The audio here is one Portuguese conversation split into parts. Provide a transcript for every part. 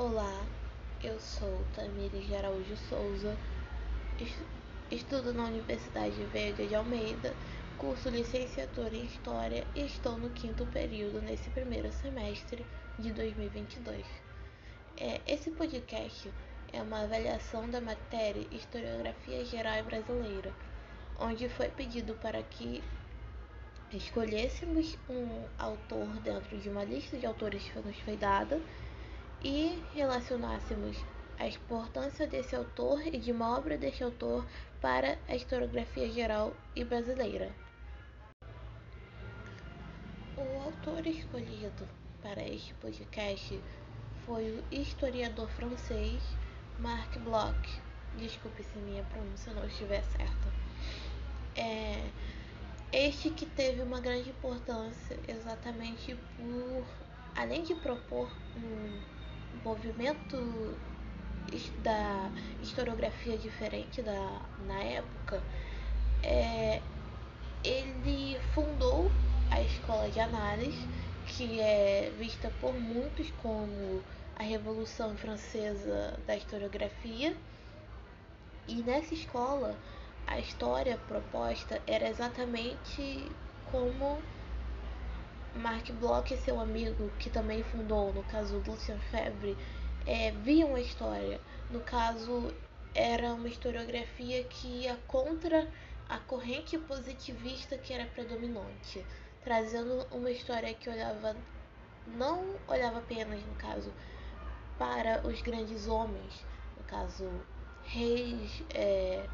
Olá, eu sou Tamires Araújo Souza, estudo na Universidade Veiga de Almeida, curso licenciatura em História e estou no quinto período nesse primeiro semestre de 2022. É, esse podcast é uma avaliação da matéria Historiografia Geral Brasileira, onde foi pedido para que escolhêssemos um autor dentro de uma lista de autores que nos foi dada e relacionássemos a importância desse autor e de uma obra deste autor para a historiografia geral e brasileira. O autor escolhido para este podcast foi o historiador francês Marc Bloch. Desculpe se minha pronúncia não estiver certa. É, este que teve uma grande importância exatamente por, além de propor um movimento da historiografia diferente da, na época, é, ele fundou a escola de análise, que é vista por muitos como a Revolução Francesa da historiografia. E nessa escola, a história proposta era exatamente como Marc Bloch e seu amigo, que também fundou, no caso Lucien Febvre, é, viam a história. No caso, era uma historiografia que ia contra a corrente positivista que era predominante, trazendo uma história que olhava não olhava apenas, no caso, para os grandes homens, no caso, reis, é,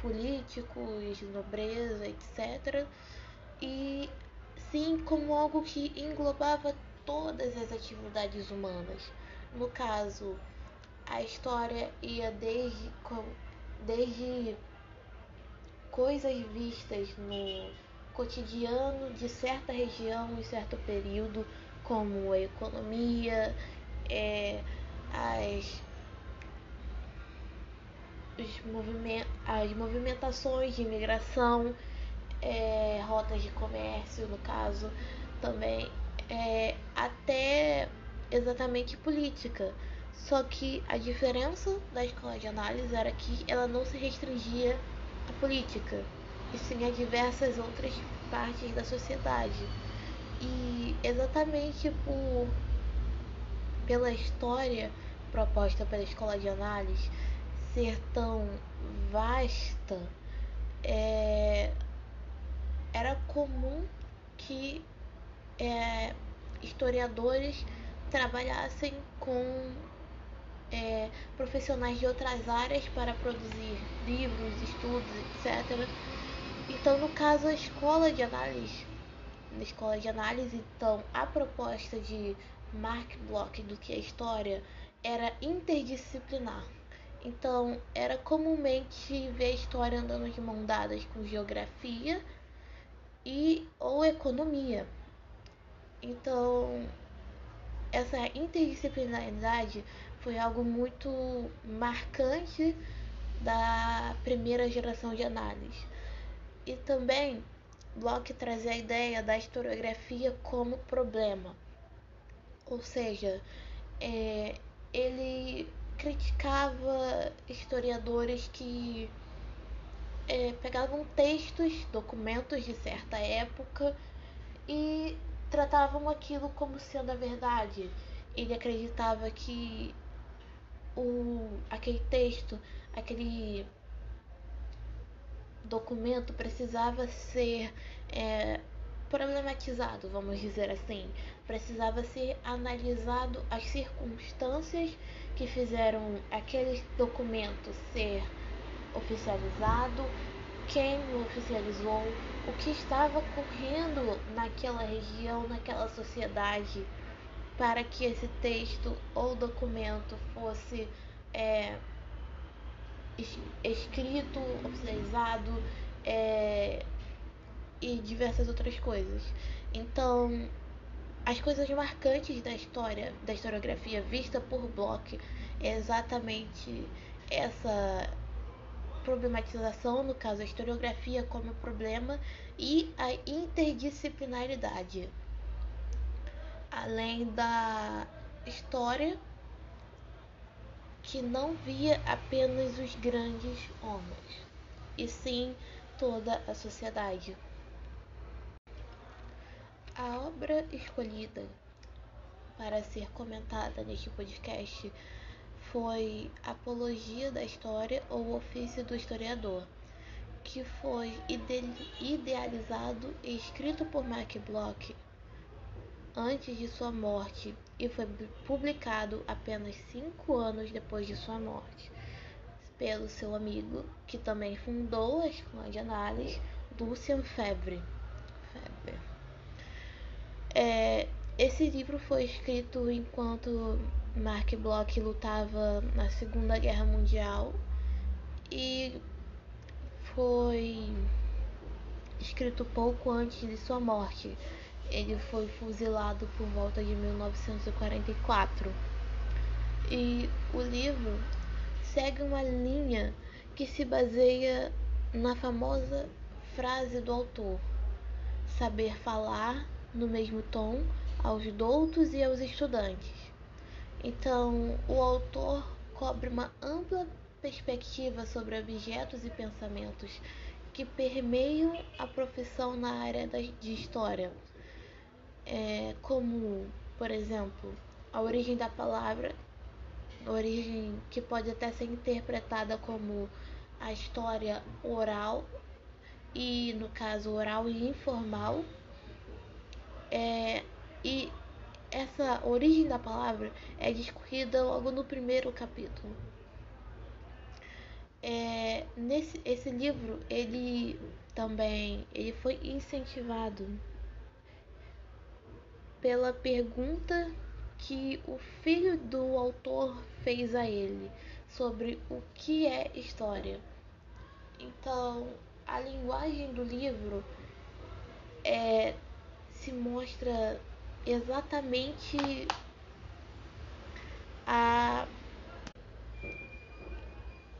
políticos, nobreza, etc. E sim como algo que englobava todas as atividades humanas. No caso, a história ia desde, desde coisas vistas no cotidiano de certa região em certo período, como a economia, é, as, os as movimentações de imigração, é, rotas de comércio, no caso, também, é, até exatamente política. Só que a diferença da escola de análise era que ela não se restringia à política, e sim a diversas outras partes da sociedade. E exatamente por pela história proposta pela escola de análise ser tão vasta, é, era comum que é, historiadores trabalhassem com é, profissionais de outras áreas para produzir livros, estudos, etc. Então, no caso, a escola de análise, na escola de análise, então, a proposta de Mark Bloch do que a história era interdisciplinar. Então, era comumente ver a história andando de mão dadas com geografia e ou economia. Então, essa interdisciplinaridade foi algo muito marcante da primeira geração de análise. E também Bloch trazia a ideia da historiografia como problema. Ou seja, é, ele criticava historiadores que é, pegavam textos, documentos de certa época e tratavam aquilo como sendo a verdade. Ele acreditava que o, aquele texto, aquele documento precisava ser é, problematizado, vamos dizer assim. Precisava ser analisado as circunstâncias que fizeram aquele documento ser oficializado, quem oficializou, o que estava ocorrendo naquela região, naquela sociedade, para que esse texto ou documento fosse é, escrito, oficializado é, e diversas outras coisas. Então, as coisas marcantes da história, da historiografia vista por Bloch, é exatamente essa problematização, no caso a historiografia como problema, e a interdisciplinaridade. Além da história que não via apenas os grandes homens, e sim toda a sociedade. A obra escolhida para ser comentada neste podcast foi Apologia da História ou Ofício do Historiador, que foi idealizado e escrito por Mark Bloch antes de sua morte e foi publicado apenas cinco anos depois de sua morte pelo seu amigo, que também fundou a escola de análise, Lucian Febre. Febre. É, esse livro foi escrito enquanto Mark Bloch lutava na Segunda Guerra Mundial e foi escrito pouco antes de sua morte. Ele foi fuzilado por volta de 1944. E o livro segue uma linha que se baseia na famosa frase do autor: saber falar no mesmo tom aos doutos e aos estudantes. Então, o autor cobre uma ampla perspectiva sobre objetos e pensamentos que permeiam a profissão na área de história, é, como, por exemplo, a origem da palavra, origem que pode até ser interpretada como a história oral e, no caso, oral e informal, é, e essa origem da palavra é discorrida logo no primeiro capítulo. É, nesse esse livro ele também ele foi incentivado pela pergunta que o filho do autor fez a ele sobre o que é história. Então, a linguagem do livro é, se mostra exatamente a,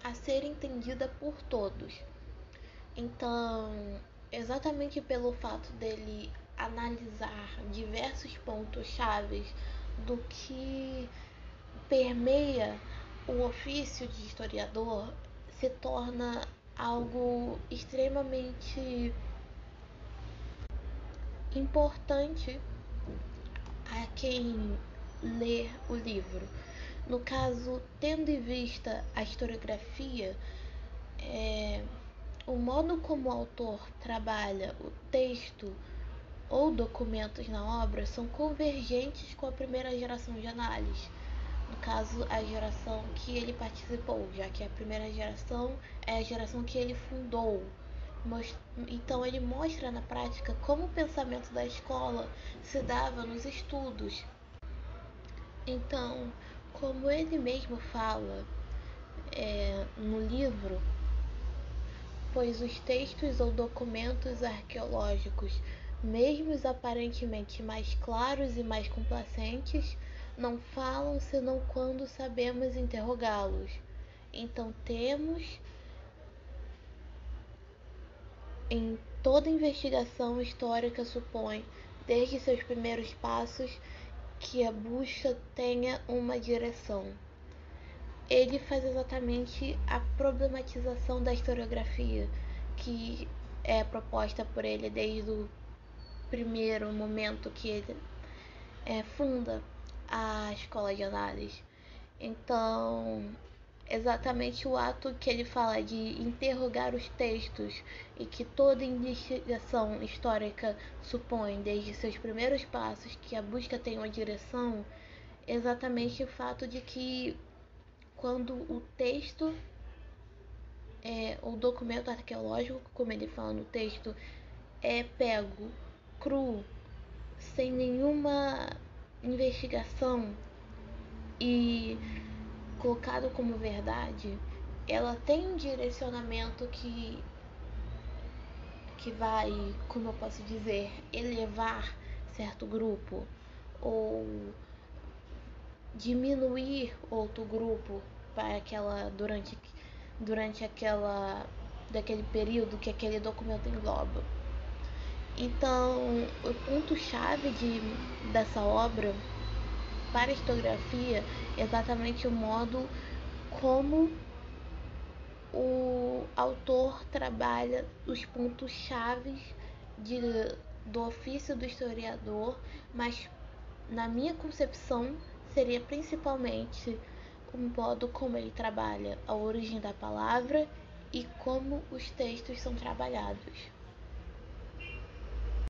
a ser entendida por todos. Então, exatamente pelo fato dele analisar diversos pontos chaves do que permeia o ofício de historiador, se torna algo extremamente importante a quem lê o livro. No caso, tendo em vista a historiografia, é, o modo como o autor trabalha o texto ou documentos na obra são convergentes com a primeira geração de análise. No caso, a geração que ele participou, já que a primeira geração é a geração que ele fundou. Então ele mostra na prática como o pensamento da escola se dava nos estudos. Então, como ele mesmo fala é, no livro, pois os textos ou documentos arqueológicos, mesmo os aparentemente mais claros e mais complacentes, não falam senão quando sabemos interrogá-los. Então temos em toda investigação histórica supõe, desde seus primeiros passos, que a busca tenha uma direção. Ele faz exatamente a problematização da historiografia, que é proposta por ele desde o primeiro momento que ele é, funda a escola de análise. Então, exatamente o ato que ele fala de interrogar os textos e que toda investigação histórica supõe, desde seus primeiros passos, que a busca tem uma direção, exatamente o fato de que quando o texto é, o documento arqueológico, como ele fala no texto, é pego cru, sem nenhuma investigação e colocado como verdade, ela tem um direcionamento que que vai, como eu posso dizer, elevar certo grupo ou diminuir outro grupo para aquela durante durante aquela daquele período que aquele documento engloba. Então, o ponto chave de dessa obra para a historiografia exatamente o modo como o autor trabalha os pontos chaves de, do ofício do historiador, mas na minha concepção seria principalmente o modo como ele trabalha a origem da palavra e como os textos são trabalhados.